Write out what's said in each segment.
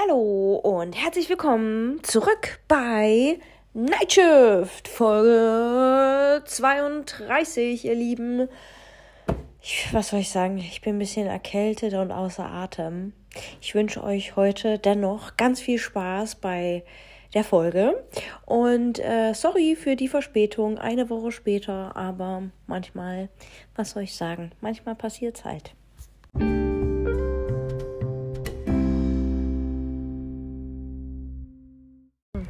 Hallo und herzlich willkommen zurück bei Night Shift Folge 32, ihr Lieben. Ich, was soll ich sagen? Ich bin ein bisschen erkältet und außer Atem. Ich wünsche euch heute dennoch ganz viel Spaß bei der Folge. Und äh, sorry für die Verspätung, eine Woche später, aber manchmal, was soll ich sagen? Manchmal passiert es halt.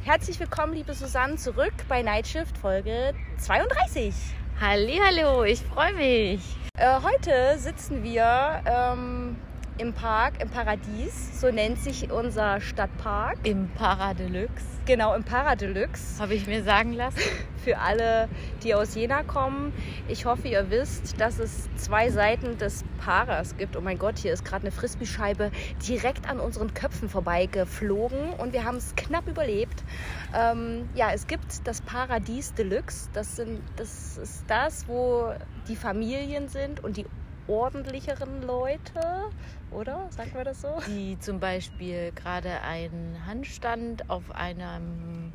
Herzlich willkommen, liebe Susanne, zurück bei Nightshift Folge 32. Hallo, ich freue mich. Äh, heute sitzen wir ähm, im Park, im Paradies. So nennt sich unser Stadtpark. Im Paradeluxe. Genau, im Paradeluxe. Habe ich mir sagen lassen. Für alle, die aus Jena kommen. Ich hoffe, ihr wisst, dass es zwei Seiten des Paras gibt. Oh mein Gott, hier ist gerade eine Frisbee-Scheibe direkt an unseren Köpfen vorbeigeflogen und wir haben es knapp überlebt. Ähm, ja, es gibt das Paradies Deluxe. Das, sind, das ist das, wo die Familien sind und die ordentlicheren Leute, oder? Sagt man das so? Die zum Beispiel gerade einen Handstand auf einem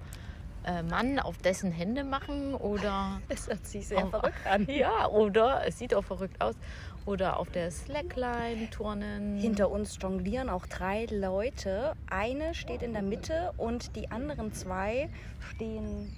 äh, Mann auf dessen Hände machen oder. Es hört sich sehr auf, verrückt an. Ja, oder es sieht auch verrückt aus. Oder auf der Slackline turnen. Hinter uns jonglieren auch drei Leute. Eine steht in der Mitte und die anderen zwei stehen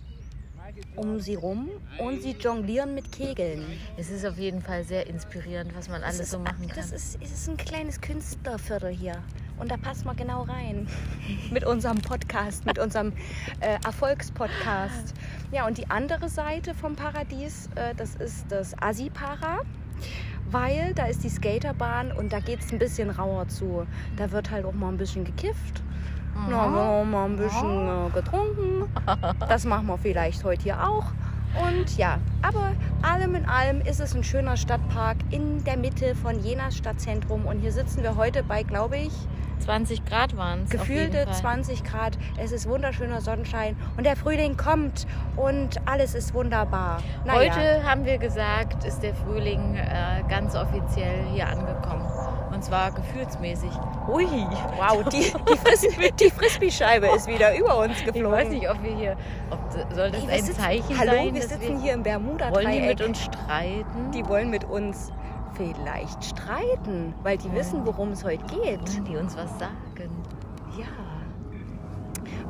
um sie rum und sie jonglieren mit Kegeln. Es ist auf jeden Fall sehr inspirierend, was man alles ist, so machen kann. Das ist, es ist ein kleines Künstlerviertel hier. Und da passt man genau rein. mit unserem Podcast, mit unserem äh, Erfolgspodcast. Ja, und die andere Seite vom Paradies, äh, das ist das Asipara. Weil da ist die Skaterbahn und da geht es ein bisschen rauer zu. Da wird halt auch mal ein bisschen gekifft. Na, haben wir mal ein bisschen äh, getrunken. Das machen wir vielleicht heute hier auch. Und ja, aber allem in allem ist es ein schöner Stadtpark in der Mitte von Jenas Stadtzentrum. Und hier sitzen wir heute bei, glaube ich, 20 Grad waren es. Gefühlte 20 Grad. Es ist wunderschöner Sonnenschein und der Frühling kommt und alles ist wunderbar. Naja. Heute haben wir gesagt, ist der Frühling äh, ganz offiziell hier angekommen. Und zwar gefühlsmäßig. Ui, wow, die, die, Fris die Frisbee-Scheibe ist wieder über uns geflogen. Ich weiß nicht, ob wir hier, ob, soll das Hey, ein sitzen- Zeichen Hallo, sein? wir dass sitzen hier im Bermuda-Dreieck. Wollen die mit uns streiten? Die wollen mit uns vielleicht streiten, weil die wissen, worum es heute geht. Wollen die uns was sagen? Ja.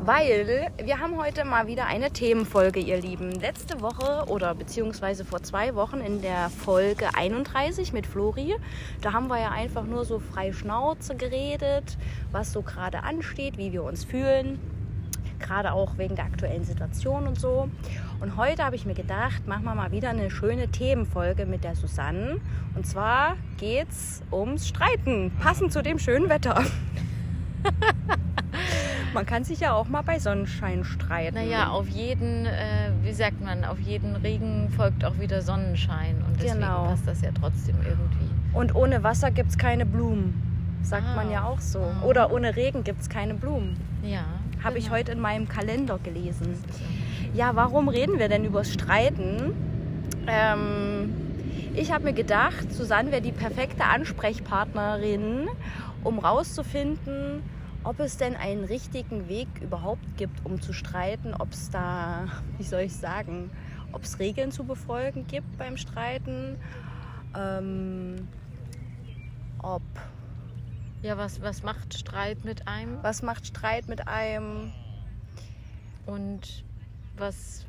Weil wir haben heute mal wieder eine Themenfolge, ihr Lieben. Letzte Woche oder beziehungsweise vor zwei Wochen in der Folge 31 mit Flori, da haben wir ja einfach nur so frei Schnauze geredet, was so gerade ansteht, wie wir uns fühlen. Gerade auch wegen der aktuellen Situation und so. Und heute habe ich mir gedacht, machen wir mal wieder eine schöne Themenfolge mit der Susanne. Und zwar geht's ums Streiten, passend zu dem schönen Wetter. Man kann sich ja auch mal bei Sonnenschein streiten. Naja, auf jeden, äh, wie sagt man, auf jeden Regen folgt auch wieder Sonnenschein. Und deswegen Genau. passt das ja trotzdem irgendwie. Und ohne Wasser gibt es keine Blumen. Sagt Ah. man ja auch so. Ah. Oder ohne Regen gibt es keine Blumen. Ja. Habe ich genau. heute in meinem Kalender gelesen. Ja, warum reden wir denn übers Streiten? Ähm, ich habe mir gedacht, Susanne wäre die perfekte Ansprechpartnerin, um rauszufinden, ob es denn einen richtigen Weg überhaupt gibt, um zu streiten, ob es da, wie soll ich sagen, ob es Regeln zu befolgen gibt beim Streiten, ähm, ob Ja, was, was macht Streit mit einem? was macht Streit mit einem, Und was,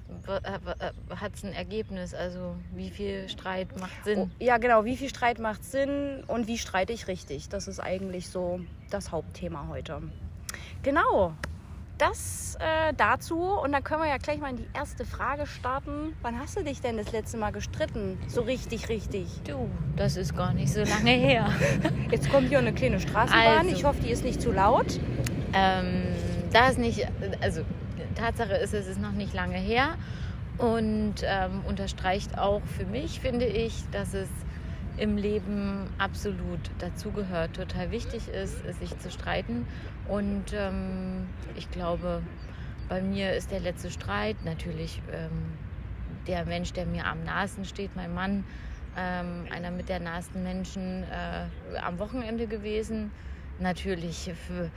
hat es ein Ergebnis? Also wie viel Streit macht Sinn? Oh, ja, genau. Wie viel Streit macht Sinn und wie streite ich richtig? Das ist eigentlich so das Hauptthema heute. Genau. Das äh, dazu. Und dann können wir ja gleich mal in die erste Frage starten. Wann hast du dich denn das letzte Mal gestritten? So richtig, richtig. Du, das ist gar nicht so lange her. Jetzt kommt hier eine kleine Straßenbahn. Also. Ich hoffe, die ist nicht zu laut. ähm, da ist nicht, also Tatsache ist, es ist noch nicht lange her und ähm, unterstreicht auch für mich, finde ich, dass es im Leben absolut dazugehört, total wichtig ist, sich zu streiten. Und ähm, ich glaube, bei mir ist der letzte Streit natürlich ähm, der Mensch, der mir am nahesten steht, mein Mann, ähm, einer mit der nahesten Menschen äh, am Wochenende gewesen. Natürlich für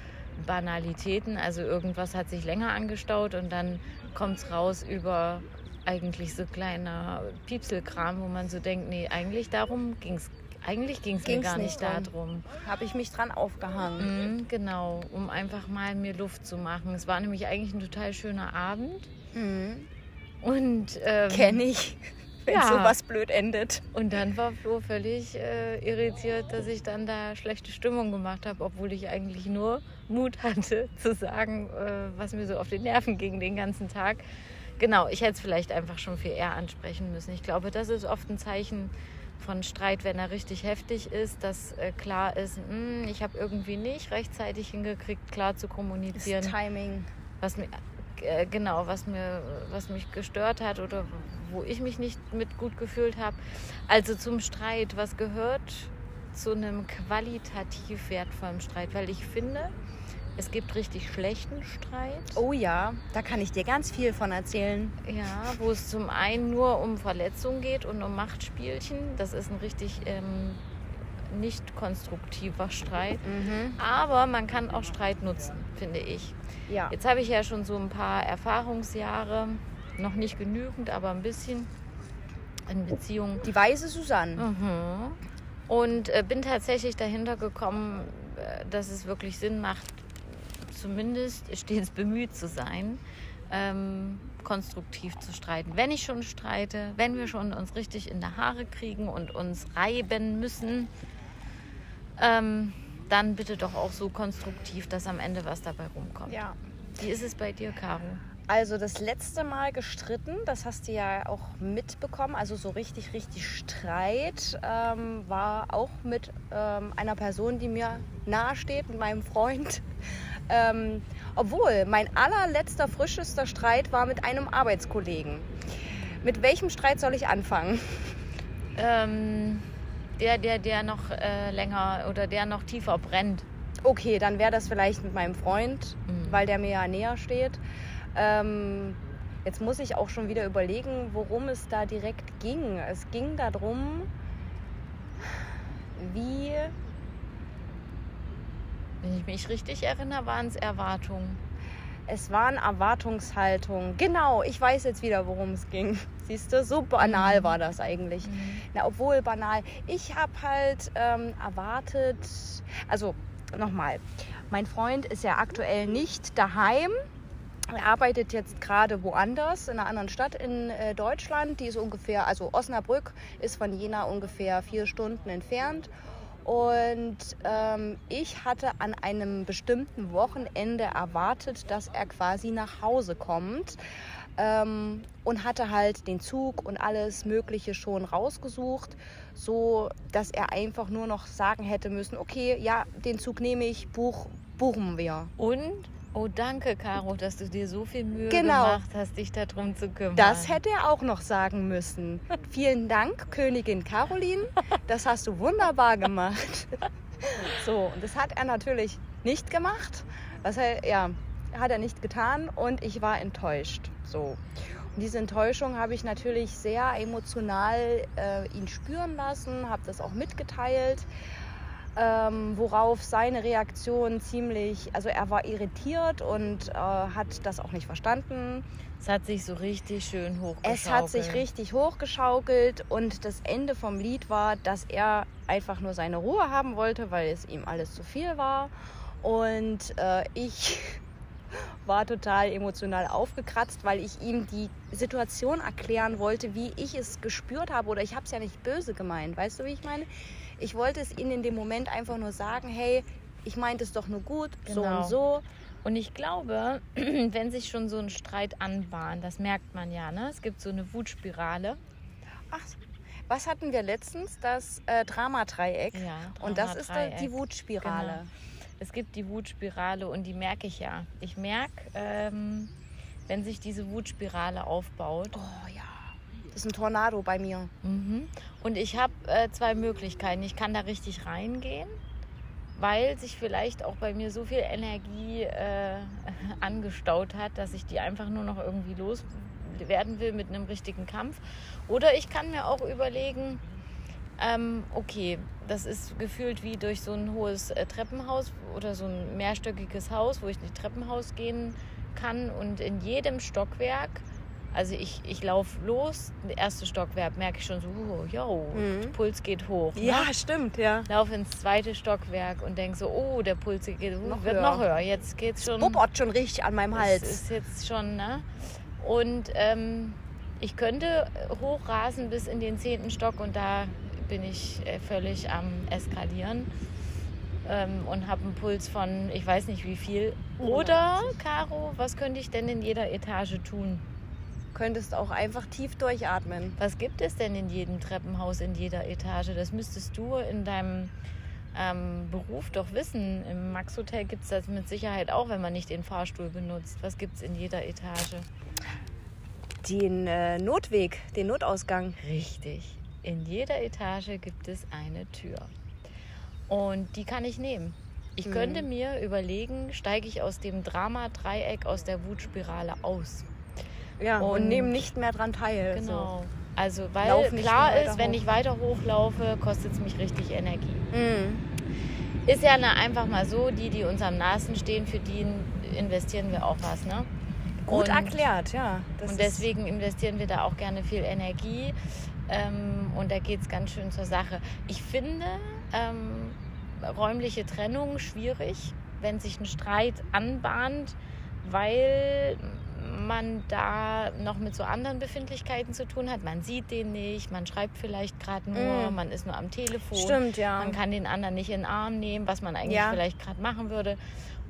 Banalitäten. Also irgendwas hat sich länger angestaut und dann kommt es raus über eigentlich so kleiner Piepselkram, wo man so denkt, nee, eigentlich darum ging es eigentlich ging es mir gar nicht, nicht darum. Habe ich mich dran aufgehangen. Mhm, genau, um einfach mal mir Luft zu machen. Es war nämlich eigentlich ein total schöner Abend. Mhm. Und ähm, kenne ich, wenn ja. sowas blöd endet. Und dann war Flo völlig äh, irritiert, dass ich dann da schlechte Stimmung gemacht habe, obwohl ich eigentlich nur Mut hatte zu sagen, äh, was mir so auf den Nerven ging den ganzen Tag. Genau, ich hätte es vielleicht einfach schon viel eher ansprechen müssen. Ich glaube, das ist oft ein Zeichen von Streit, wenn er richtig heftig ist, dass äh, klar ist, mh, hm, ich habe irgendwie nicht rechtzeitig hingekriegt, klar zu kommunizieren. Das Timing. Was mir, äh, genau, was, mir, was mich gestört hat oder wo ich mich nicht mit gut gefühlt habe. Also zum Streit, was gehört zu einem qualitativ wertvollen Streit? Weil ich finde, es gibt richtig schlechten Streit. Oh ja, da kann ich dir ganz viel von erzählen. Ja, wo es zum einen nur um Verletzungen geht und um Machtspielchen. Das ist ein richtig ähm, nicht konstruktiver Streit. Mhm. Aber man kann auch Streit nutzen, finde ich. Ja. Jetzt habe ich ja schon so ein paar Erfahrungsjahre, noch nicht genügend, aber ein bisschen in Beziehungen. Die weise Susanne. Mhm. Und äh, bin tatsächlich dahinter gekommen, äh, dass es wirklich Sinn macht, zumindest stets bemüht zu sein, ähm, konstruktiv zu streiten. Wenn ich schon streite, wenn wir schon uns richtig in der Haare kriegen und uns reiben müssen, ähm, dann bitte doch auch so konstruktiv, dass am Ende was dabei rumkommt. Ja. Wie ist es bei dir, Caro? Also das letzte Mal gestritten, das hast du ja auch mitbekommen, also so richtig, richtig Streit ähm, war auch mit ähm, einer Person, die mir nahesteht, mit meinem Freund. Ähm, obwohl, mein allerletzter, frischester Streit war mit einem Arbeitskollegen. Mit welchem Streit soll ich anfangen? Ähm, der, der, der noch äh, länger oder der noch tiefer brennt. Okay, dann wäre das vielleicht mit meinem Freund, mhm. weil der mir ja näher steht. Ähm, jetzt muss ich auch schon wieder überlegen, worum es da direkt ging. Es ging darum, wie. Wenn ich mich richtig erinnere, waren es Erwartungen. Es waren Erwartungshaltungen. Genau, ich weiß jetzt wieder, worum es ging. Siehst du, so banal mhm. war das eigentlich. Mhm. Na, obwohl banal. Ich habe halt ähm, erwartet, also nochmal, mein Freund ist ja aktuell nicht daheim er arbeitet jetzt gerade woanders, in einer anderen Stadt in äh, Deutschland. Die ist ungefähr, also Osnabrück ist von Jena ungefähr vier Stunden entfernt. Und ähm, ich hatte an einem bestimmten Wochenende erwartet, dass er quasi nach Hause kommt. Ähm, und hatte halt den Zug und alles Mögliche schon rausgesucht, so dass er einfach nur noch sagen hätte müssen: Okay, ja, den Zug nehme ich, buch, buchen wir. Und Oh, danke, Caro, dass du dir so viel Mühe genau. gemacht hast, dich darum zu kümmern. Das hätte er auch noch sagen müssen. Vielen Dank, Königin Caroline. Das hast du wunderbar gemacht. So, und das hat er natürlich nicht gemacht. Das hat, ja, hat er nicht getan und ich war enttäuscht. So. Und diese Enttäuschung habe ich natürlich sehr emotional äh, ihn spüren lassen, habe das auch mitgeteilt ähm, worauf seine Reaktion ziemlich, also er war irritiert und äh, hat das auch nicht verstanden. Es hat sich so richtig schön hochgeschaukelt. Es hat sich richtig hochgeschaukelt und das Ende vom Lied war, dass er einfach nur seine Ruhe haben wollte, weil es ihm alles zu viel war. Und äh, ich war total emotional aufgekratzt, weil ich ihm die Situation erklären wollte, wie ich es gespürt habe. Oder ich habe es ja nicht böse gemeint. Weißt du, wie ich meine? Ich wollte es ihnen in dem Moment einfach nur sagen, hey, ich meinte es doch nur gut, genau. so und so. Und ich glaube, wenn sich schon so ein Streit anbahnt, das merkt man ja, ne? Es gibt so eine Wutspirale. Ach, was hatten wir letztens? Das äh, Dramadreieck. Ja, Drama und das ist die Wutspirale. Genau. Es gibt die Wutspirale und die merke ich ja. Ich merke, ähm, wenn sich diese Wutspirale aufbaut. Oh ja. Das ist ein Tornado bei mir. Mhm. Und ich habe äh, zwei Möglichkeiten. Ich kann da richtig reingehen, weil sich vielleicht auch bei mir so viel Energie äh, angestaut hat, dass ich die einfach nur noch irgendwie loswerden will mit einem richtigen Kampf. Oder ich kann mir auch überlegen, Ähm, okay, das ist gefühlt wie durch so ein hohes äh, Treppenhaus oder so ein mehrstöckiges Haus, wo ich nicht Treppenhaus gehen kann. Und in jedem Stockwerk, also ich, ich laufe los, das erste Stockwerk merke ich schon so, oh, yo, Mhm. Puls geht hoch. Ne? Ja, stimmt, ja. Laufe ins zweite Stockwerk und denke so, oh, der Puls geht, uh, Noch wird höher. noch höher. Jetzt geht's schon. Bobot schon richtig an meinem Das Hals. ist jetzt schon, ne? Und ähm, ich könnte hochrasen bis in den zehnten Stock und da bin ich äh, völlig am Eskalieren ähm, und habe einen Puls von ich weiß nicht wie viel. Oder, Caro, was könnte ich denn in jeder Etage tun? Könntest auch einfach tief durchatmen. Was gibt es denn in jedem Treppenhaus, in jeder Etage? Das müsstest du in deinem ähm, Beruf doch wissen. Im Max Hotel gibt es das mit Sicherheit auch, wenn man nicht den Fahrstuhl benutzt. Was gibt es in jeder Etage? Den äh, Notweg, den Notausgang. Richtig. In jeder Etage gibt es eine Tür. Und die kann ich nehmen. Ich Mhm. könnte mir überlegen, steige ich aus dem Drama-Dreieck, aus der Wutspirale aus. Ja, und, Und- nehmen nicht mehr dran teil. Genau. Also, weil klar ist, wenn hoch. ich weiter hochlaufe, kostet es mich richtig Energie. So. Mhm. Ist ja ne, einfach mal so, die, die uns am nahesten stehen, für die investieren wir auch was. Ne? Gut Und- erklärt, ja. Das Und deswegen investieren wir da auch gerne viel Energie. Ähm, und da geht es ganz schön zur Sache. Ich finde ähm, räumliche Trennung schwierig, wenn sich ein Streit anbahnt, weil man da noch mit so anderen Befindlichkeiten zu tun hat. Man sieht den nicht, man schreibt vielleicht gerade nur, Mm. man ist nur am Telefon. Stimmt, ja. Man kann den anderen nicht in den Arm nehmen, was man eigentlich Ja. vielleicht gerade machen würde.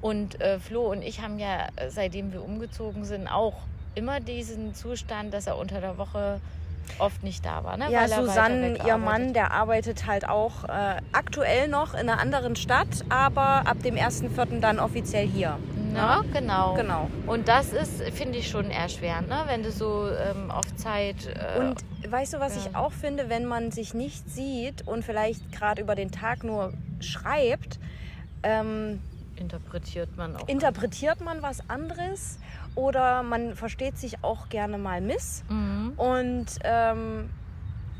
Und äh, Flo und ich haben ja, seitdem wir umgezogen sind, auch immer diesen Zustand, dass er unter der Woche oft nicht da war. Ne? Ja, weil Susanne, ihr. Mann, der arbeitet halt auch äh, aktuell noch in einer anderen Stadt, aber ab dem 1.4. dann offiziell hier. Na, genau. Genau. Und das ist, finde ich, schon erschwerend, ne? wenn du so ähm, auf Zeit. Äh, Und weißt du, was ja. ich auch finde, wenn man sich nicht sieht und vielleicht gerade über den Tag nur schreibt, ähm, interpretiert man auch. interpretiert man was anderes oder man versteht sich auch gerne mal miss. mhm. Und ähm,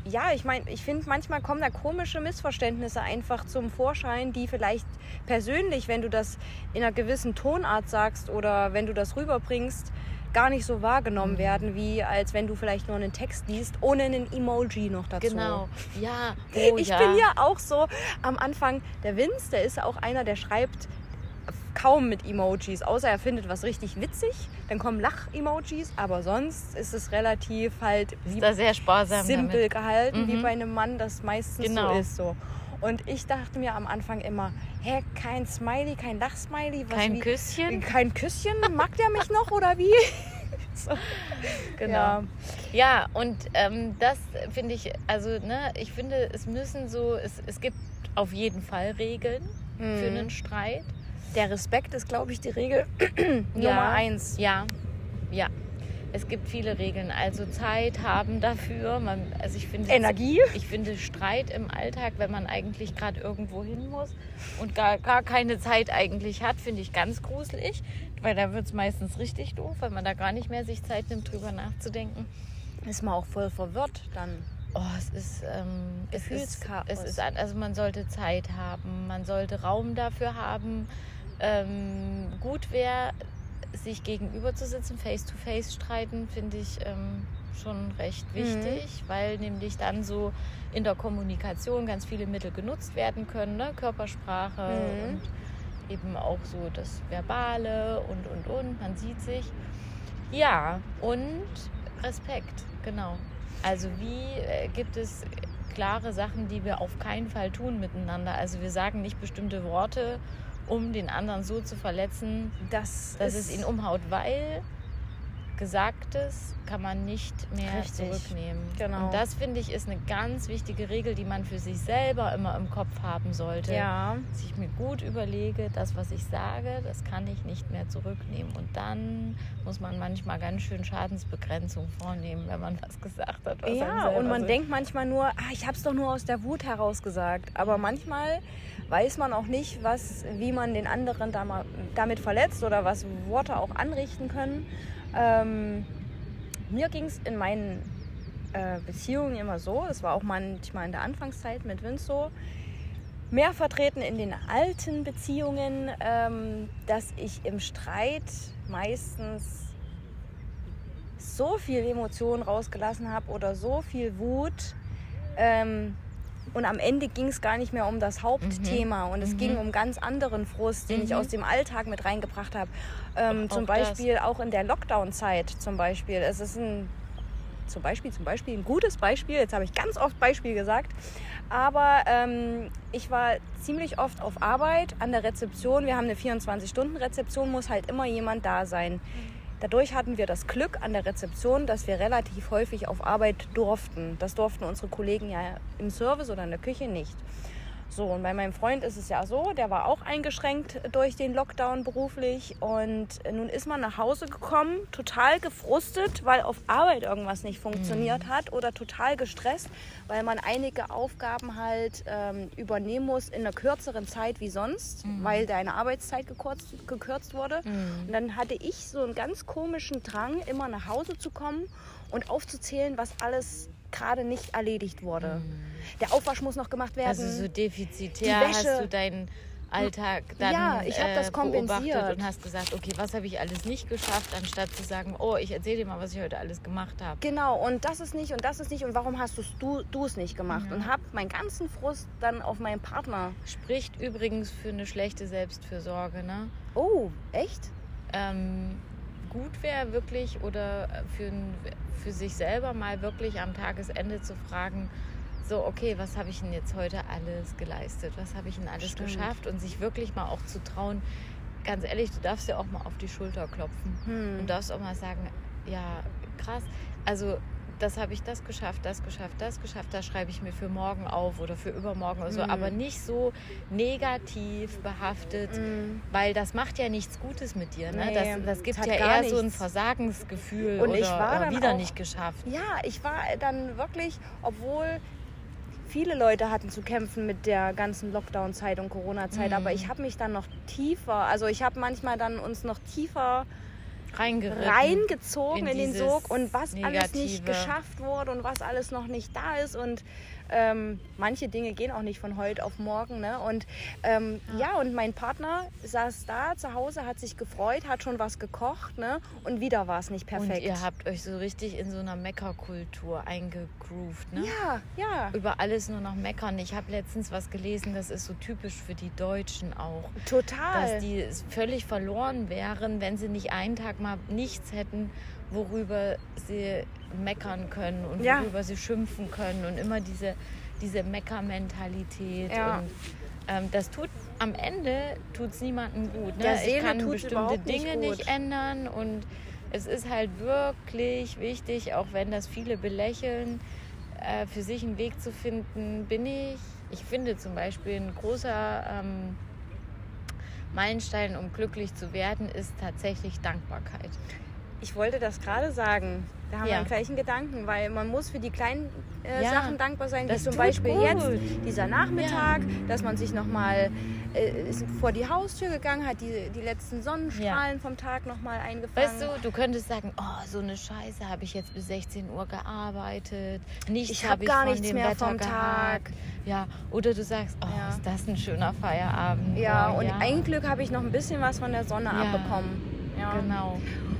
ja, ich meine, ich finde, manchmal kommen da komische Missverständnisse einfach zum Vorschein, die vielleicht persönlich, wenn du das in einer gewissen Tonart sagst oder wenn du das rüberbringst, gar nicht so wahrgenommen Mhm. werden, wie als wenn du vielleicht nur einen Text liest, ohne einen Emoji noch dazu. Genau. Ja. Oh, ich ja. bin ja auch so am Anfang, der Vince, der ist auch einer, der schreibt kaum mit Emojis, außer er findet was richtig witzig, dann kommen Lach-Emojis, aber sonst ist es relativ halt wie Ist da sehr sparsam simpel damit. gehalten, wie Mhm. bei einem Mann das meistens Genau. so ist. So. Und ich dachte mir am Anfang immer, hä, kein Smiley, kein Lachsmiley, was Kein wie, Küsschen. kein Küsschen, mag der mich noch oder wie? so. Genau. Ja. Ja, und ähm, das finde ich, also ne, ich finde, es müssen so, es, es gibt auf jeden Fall Regeln für Mhm. einen Streit. Der Respekt ist, glaube ich, die Regel Nummer Ja. eins. Ja, ja. Es gibt viele Regeln. Also Zeit haben dafür. Man, also ich finde Energie. Ich finde Streit im Alltag, wenn man eigentlich gerade irgendwo hin muss und gar, gar keine Zeit eigentlich hat, finde ich ganz gruselig. Weil da wird es meistens richtig doof, weil man da gar nicht mehr sich Zeit nimmt, drüber nachzudenken. Ist man auch voll verwirrt dann. Oh, es ist, ähm, es ist, es ist, also man sollte Zeit haben, man sollte Raum dafür haben. Ähm, gut wäre, sich gegenüber zu sitzen, face to face streiten, finde ich ähm, schon recht Mhm. wichtig, weil nämlich dann so in der Kommunikation ganz viele Mittel genutzt werden können, ne? Körpersprache Mhm. und eben auch so das Verbale und und und, man sieht sich. Ja, und Respekt, genau. Also wie äh, gibt es klare Sachen, die wir auf keinen Fall tun miteinander? Also wir sagen nicht bestimmte Worte, um den anderen so zu verletzen, Das, dass es ihn umhaut, weil Gesagtes kann man nicht mehr Richtig. zurücknehmen. Genau. Und das finde ich ist eine ganz wichtige Regel, die man für sich selber immer im Kopf haben sollte. Ja, Dass ich mir gut überlege, das, was ich sage, das kann ich nicht mehr zurücknehmen. Und dann muss man manchmal ganz schön Schadensbegrenzung vornehmen, wenn man was gesagt hat. Was ja und man so- denkt manchmal nur, ah, ich habe es doch nur aus der Wut heraus gesagt. Aber manchmal weiß man auch nicht, was, wie man den anderen damit verletzt oder was Worte auch anrichten können. Ähm, mir ging es in meinen äh, Beziehungen immer so, es war auch manchmal in der Anfangszeit mit Vince so, mehr vertreten in den alten Beziehungen, ähm, dass ich im Streit meistens so viel Emotionen rausgelassen habe oder so viel Wut. Ähm, und am Ende ging es gar nicht mehr um das Hauptthema Mhm. und es Mhm. ging um ganz anderen Frust, den ich Mhm. aus dem Alltag mit reingebracht habe. Ähm, zum das. Beispiel auch in der Lockdown-Zeit zum Beispiel. Es ist ein zum Beispiel, zum Beispiel ein gutes Beispiel. Jetzt habe ich ganz oft Beispiel gesagt. Aber ähm, ich war ziemlich oft auf Arbeit an der Rezeption. Wir haben eine 24-Stunden-Rezeption, muss halt immer jemand da sein. Dadurch hatten wir das Glück an der Rezeption, dass wir relativ häufig auf Arbeit durften. Das durften unsere Kollegen ja im Service oder in der Küche nicht. So, und bei meinem Freund ist es ja so, der war auch eingeschränkt durch den Lockdown beruflich. Und nun ist man nach Hause gekommen, total gefrustet, weil auf Arbeit irgendwas nicht funktioniert hat oder total gestresst, weil man einige Aufgaben halt ähm, übernehmen muss in einer kürzeren Zeit wie sonst, weil deine Arbeitszeit gekürzt, gekürzt wurde. Und dann hatte ich so einen ganz komischen Drang, immer nach Hause zu kommen und aufzuzählen, was alles gerade nicht erledigt wurde. Der Aufwasch muss noch gemacht werden. Also so defizitär Die Wäsche- hast du deinen Alltag dann Ja, ich hab das äh, kompensiert. und hast gesagt, okay, was habe ich alles nicht geschafft, anstatt zu sagen, oh, ich erzähle dir mal, was ich heute alles gemacht habe. Genau, und das ist nicht und das ist nicht und warum hast du du es nicht gemacht? Ja. Und habe meinen ganzen Frust dann auf meinen Partner. Spricht übrigens für eine schlechte Selbstfürsorge, ne? Oh, echt? ähm, gut wäre wirklich oder für, ein- für sich selber mal wirklich am Tagesende zu fragen, so, okay, was habe ich denn jetzt heute alles geleistet? Was habe ich denn alles Stimmt. geschafft? Und sich wirklich mal auch zu trauen, ganz ehrlich, du darfst ja auch mal auf die Schulter klopfen. Hm. Und darfst auch mal sagen, ja, krass, also das habe ich das geschafft, das geschafft, das geschafft, das schreibe ich mir für morgen auf oder für übermorgen oder so, Mhm. aber nicht so negativ behaftet, Mm. weil das macht ja nichts Gutes mit dir. Ne? Nee, das, das gibt ja eher so ein nichts. Versagensgefühl Und oder ich war äh, wieder auch- nicht geschafft. Ja, ich war dann wirklich, obwohl viele Leute hatten zu kämpfen mit der ganzen Lockdown-Zeit und Corona-Zeit, Mhm. aber ich habe mich dann noch tiefer, also ich habe manchmal dann uns noch tiefer. Reingezogen in, in den Sog und was alles nicht geschafft wurde und was alles noch nicht da ist. Und ähm, manche Dinge gehen auch nicht von heute auf morgen. Ne? Und ähm, ja. und mein Partner saß da zu Hause, hat sich gefreut, hat schon was gekocht ne? und wieder war es nicht perfekt. Und ihr habt euch so richtig in so einer Meckerkultur eingegroovt. Ne? ja, ja, Über alles nur noch meckern. Ich habe letztens was gelesen, das ist so typisch für die Deutschen auch. total. dass die völlig verloren wären, wenn sie nicht einen Tag mal nichts hätten, worüber sie meckern können und Ja. worüber sie schimpfen können und immer diese, diese Meckermentalität. Ja. Und ähm, das tut am Ende tut's niemandem gut. Ne? Der ich Seele kann tut's bestimmte nicht Dinge nicht, gut. ändern und es ist halt wirklich wichtig, auch wenn das viele belächeln, äh, für sich einen Weg zu finden, bin ich, ich finde zum Beispiel ein großer ähm, Meilenstein, um glücklich zu werden, ist tatsächlich Dankbarkeit. Ich wollte das gerade sagen. Da haben Ja. wir einen gleichen Gedanken, weil man muss für die kleinen äh, Ja, Sachen dankbar sein, wie zum Beispiel gut. jetzt dieser Nachmittag, dass man sich nochmal äh, vor die Haustür gegangen hat, die, die letzten Sonnenstrahlen vom Tag nochmal eingefangen. Weißt du, du könntest sagen, oh, so eine Scheiße, habe ich jetzt bis 16 Uhr gearbeitet, nichts Ich habe hab ich gar nichts mehr Wetter vom gehabt. Tag. Ja, oder du sagst, oh, Ja. ist das ein schöner Feierabend. Ja, oh, und ja. ein Glück habe ich noch ein bisschen was von der Sonne Ja. abbekommen. Ja. Genau.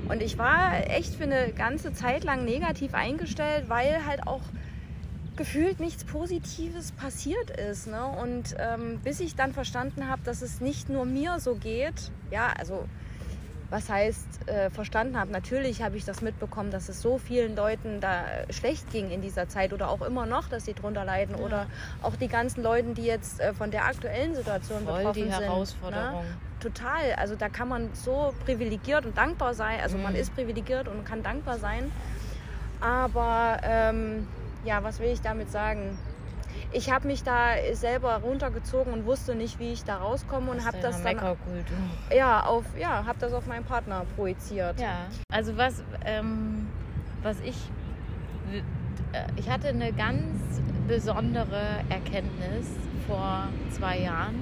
Und ich war echt für eine ganze Zeit lang negativ eingestellt, weil halt auch gefühlt nichts Positives passiert ist. Ne? Und ähm, bis ich dann verstanden habe, dass es nicht nur mir so geht, ja, also was heißt äh, verstanden habe, natürlich habe ich das mitbekommen, dass es so vielen Leuten da schlecht ging in dieser Zeit oder auch immer noch, dass sie drunter leiden Ja. oder auch die ganzen Leuten, die jetzt äh, von der aktuellen Situation Voll betroffen die sind. Ne? Total. Also da kann man so privilegiert und dankbar sein. Also man Mhm. ist privilegiert und kann dankbar sein. Aber ähm, ja, was will ich damit sagen? Ich habe mich da selber runtergezogen und wusste nicht, wie ich da rauskomme und habe das dann ja auf ja habe das auf meinen Partner projiziert. Ja, also was, ähm, was ich, äh, ich hatte eine ganz besondere Erkenntnis vor zwei Jahren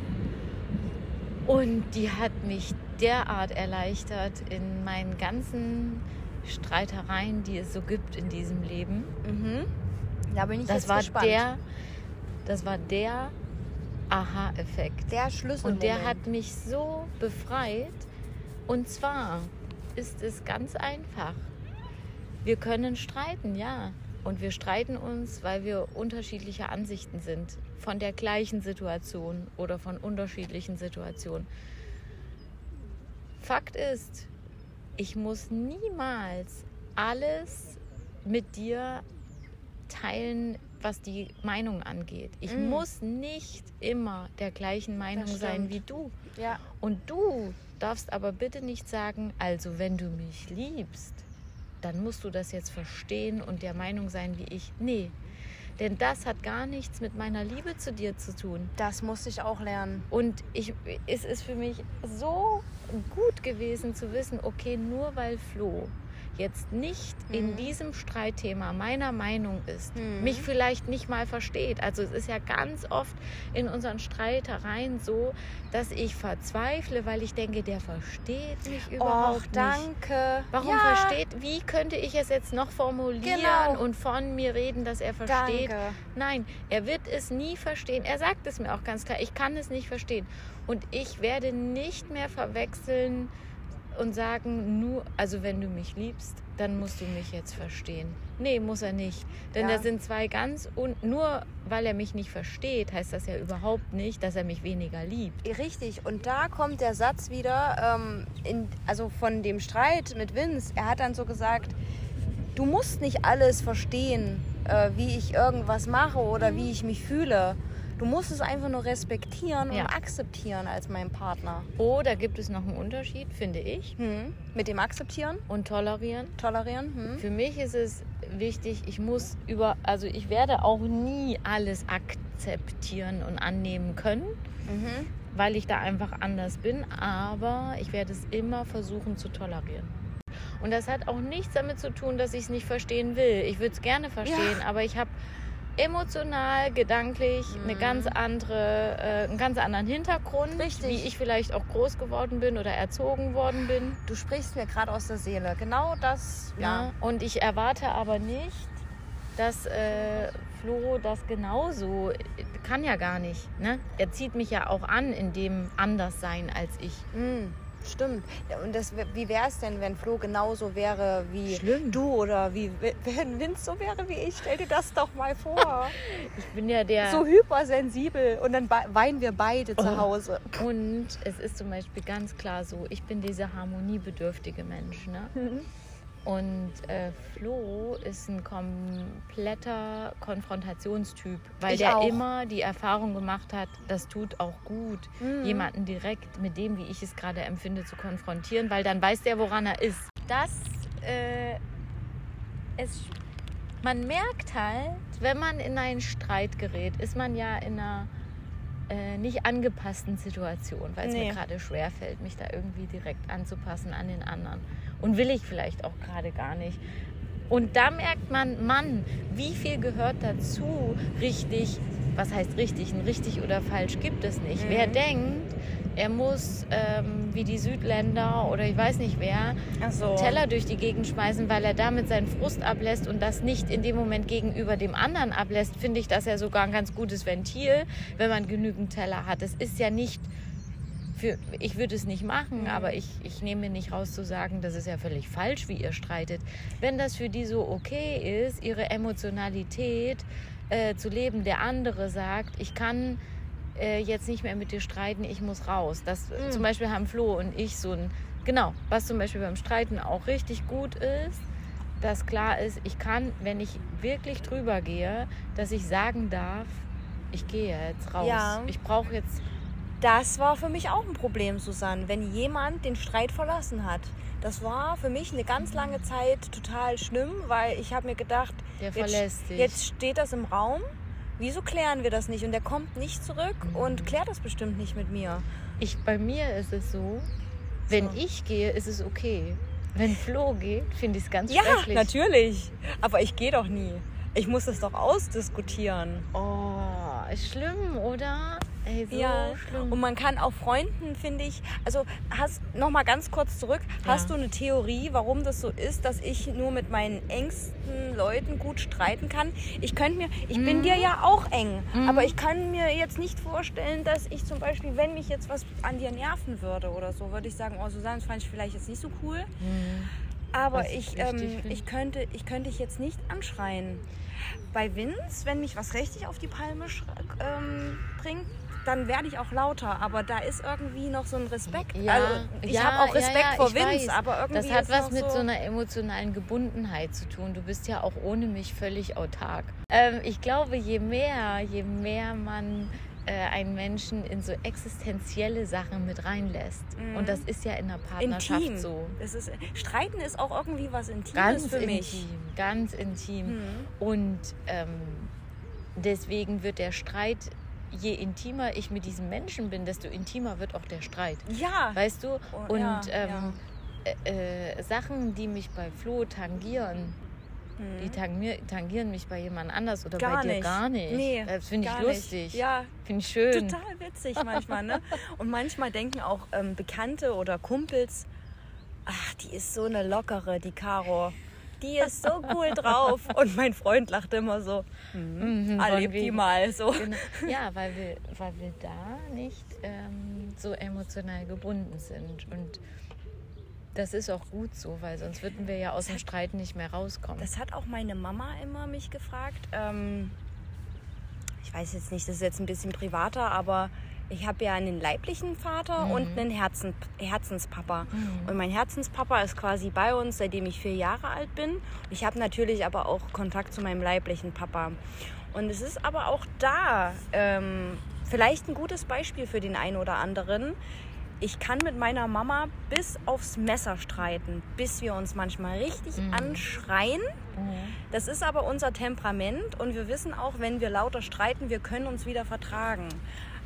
und die hat mich derart erleichtert in meinen ganzen Streitereien, die es so gibt in diesem Leben. Mhm. Da bin ich Das jetzt war gespannt. der, das war der Aha-Effekt. der Schlüssel. Und der hat mich so befreit. Und zwar ist es ganz einfach. Wir können streiten, ja. Und wir streiten uns, weil wir unterschiedlicher Ansichten sind. Von der gleichen Situation oder von unterschiedlichen Situationen. Fakt ist, ich muss niemals alles mit dir teilen, was die Meinung angeht. Ich Mm. muss nicht immer der gleichen Meinung sein wie du. Ja. Und du darfst aber bitte nicht sagen, also wenn du mich liebst, dann musst du das jetzt verstehen und der Meinung sein wie ich. Nee, denn das hat gar nichts mit meiner Liebe zu dir zu tun. Das musste ich auch lernen. Und ich, es ist für mich so gut gewesen zu wissen, okay, nur weil Flo jetzt nicht in Mhm. diesem Streitthema meiner Meinung ist, Mhm. mich vielleicht nicht mal versteht. Also es ist ja ganz oft in unseren Streitereien so, dass ich verzweifle, weil ich denke, der versteht mich überhaupt Och, nicht. danke. Warum ja, versteht, wie könnte ich es jetzt noch formulieren Genau. und von mir reden, dass er versteht? Danke. Nein, er wird es nie verstehen. Er sagt es mir auch ganz klar. Ich kann es nicht verstehen. Und ich werde nicht mehr verwechseln und sagen, nur, also wenn du mich liebst, dann musst du mich jetzt verstehen. Nee, muss er nicht. Denn Ja. da sind zwei ganz und nur weil er mich nicht versteht, heißt das ja überhaupt nicht, dass er mich weniger liebt. Richtig, und da kommt der Satz wieder, ähm, in, also von dem Streit mit Vince. Er hat dann so gesagt, du musst nicht alles verstehen, äh, wie ich irgendwas mache oder wie ich mich fühle. Du musst es einfach nur respektieren Ja. und akzeptieren als mein Partner. Oh, da gibt es noch einen Unterschied, finde ich. Hm? Mit dem Akzeptieren, Und tolerieren. tolerieren. Hm? Für mich ist es wichtig, ich muss über, also ich werde auch nie alles akzeptieren und annehmen können, Mhm. weil ich da einfach anders bin, aber ich werde es immer versuchen zu tolerieren. Und das hat auch nichts damit zu tun, dass ich es nicht verstehen will. Ich würde es gerne verstehen, aber ich habe emotional, gedanklich eine Mhm. ganz andere, äh, einen ganz anderen Hintergrund, Richtig. wie ich vielleicht auch groß geworden bin oder erzogen worden bin. Du sprichst mir gerade aus der Seele. Genau das, ja. Ja. Und ich erwarte aber nicht, dass äh, Flo das genauso kann ja gar nicht. Ne? Er zieht mich ja auch an in dem Anderssein als ich. Hm, stimmt. Und das, wie wäre es denn, wenn Flo genauso wäre wie Schlimm. du oder wie wenn Vince so wäre wie ich? Stell dir das doch mal vor. Ich bin ja der. so hypersensibel und dann weinen wir beide zu Oh. Hause. Und es ist zum Beispiel ganz klar so, ich bin dieser harmoniebedürftige Mensch. Ne? Und äh, Flo ist ein kompletter Konfrontationstyp, weil Ich der auch. immer die Erfahrung gemacht hat, das tut auch gut, Mhm. jemanden direkt mit dem, wie ich es gerade empfinde, zu konfrontieren, weil dann weiß der, woran er ist. Das, äh, es, man merkt halt, wenn man in einen Streit gerät, ist man ja in einer äh, nicht angepassten Situation, weil es Nee. mir gerade schwerfällt, mich da irgendwie direkt anzupassen an den anderen. Und will ich vielleicht auch gerade gar nicht. Und da merkt man, Mann, wie viel gehört dazu, richtig, was heißt richtig, ein richtig oder falsch gibt es nicht. Mhm. Wer denkt, er muss ähm, wie die Südländer oder ich weiß nicht wer, so. Teller durch die Gegend schmeißen, weil er damit seinen Frust ablässt und das nicht in dem Moment gegenüber dem anderen ablässt, finde ich das ja sogar ein ganz gutes Ventil, wenn man genügend Teller hat. Es ist ja nicht für, ich würde es nicht machen, Mhm. aber ich, ich nehme mir nicht raus zu sagen, das ist ja völlig falsch, wie ihr streitet. Wenn das für die so okay ist, ihre Emotionalität äh, zu leben, der andere sagt, ich kann äh, jetzt nicht mehr mit dir streiten, ich muss raus. Das Mhm. zum Beispiel haben Flo und ich so ein, genau, was zum Beispiel beim Streiten auch richtig gut ist, dass klar ist, ich kann, wenn ich wirklich drüber gehe, dass ich sagen darf, ich gehe jetzt raus. Ja. Ich brauche jetzt Das war für mich auch ein Problem, Susanne, wenn jemand den Streit verlassen hat. Das war für mich eine ganz lange Zeit total schlimm, weil ich habe mir gedacht, jetzt, jetzt steht das im Raum. Wieso klären wir das nicht? Und der kommt nicht zurück Mhm. und klärt das bestimmt nicht mit mir. Ich, bei mir ist es so, wenn So. ich gehe, ist es okay. Wenn Flo geht, finde ich es ganz Ja, schrecklich. natürlich. Aber ich gehe doch nie. Ich muss es doch ausdiskutieren. Oh, ist schlimm, oder? Ey, so Ja, schlimm. und man kann auch Freunden, finde ich, also hast noch mal ganz kurz zurück, hast Ja. du eine Theorie, warum das so ist, dass ich nur mit meinen engsten Leuten gut streiten kann? Ich könnte mir, ich Mhm. bin dir ja auch eng, aber ich kann mir jetzt nicht vorstellen, dass ich zum Beispiel, wenn mich jetzt was an dir nerven würde oder so, würde ich sagen, oh Susanne, das fand ich vielleicht jetzt nicht so cool. Aber Was ich ich, ähm, ich, könnte, ich könnte dich jetzt nicht anschreien. Bei Vince, wenn mich was richtig auf die Palme ähm, bringt, dann werde ich auch lauter. Aber da ist irgendwie noch so ein Respekt. Ja, also, ich ja, habe auch Respekt ja, vor Vince, weiß. aber irgendwie Das hat was mit so, so einer emotionalen Gebundenheit zu tun. Du bist ja auch ohne mich völlig autark. Ähm, ich glaube, je mehr, je mehr man äh, einen Menschen in so existenzielle Sachen mit reinlässt. Mhm. Und das ist ja in der Partnerschaft intim. so. Es ist, Streiten ist auch irgendwie was Intimes Ganz für intim, mich. ganz intim. Mhm. Und ähm, deswegen wird der Streit, je intimer ich mit diesem Menschen bin, desto intimer wird auch der Streit. Ja. Weißt du? Oh, Und ja, ähm, Äh, äh, Sachen, die mich bei Flo tangieren, Mhm. die tangier tangieren mich bei jemand anders oder Gar bei dir nicht. gar nicht. Nee, das finde ich lustig. Nicht. Ja, Finde ich schön. total witzig manchmal, ne? Und manchmal denken auch ähm, Bekannte oder Kumpels, ach, die ist so eine lockere, die Caro. Die ist so cool drauf. Und mein Freund lacht immer so, Mhm, von erlebt die mal so. Genau. Ja, weil wir, weil wir da nicht ähm, so emotional gebunden sind. Und das ist auch gut so, weil sonst würden wir ja aus dem Streit nicht mehr rauskommen. Das hat auch meine Mama immer mich gefragt. Ähm, ich weiß jetzt nicht, das ist jetzt ein bisschen privater, aber ich habe ja einen leiblichen Vater Mhm. und einen Herzen, Herzenspapa. Und mein Herzenspapa ist quasi bei uns, seitdem ich vier Jahre alt bin. Ich habe natürlich aber auch Kontakt zu meinem leiblichen Papa. Und es ist aber auch da ähm, vielleicht ein gutes Beispiel für den einen oder anderen. Ich kann mit meiner Mama bis aufs Messer streiten, bis wir uns manchmal richtig anschreien. Mhm. Das ist aber unser Temperament und wir wissen auch, wenn wir lauter streiten, wir können uns wieder vertragen.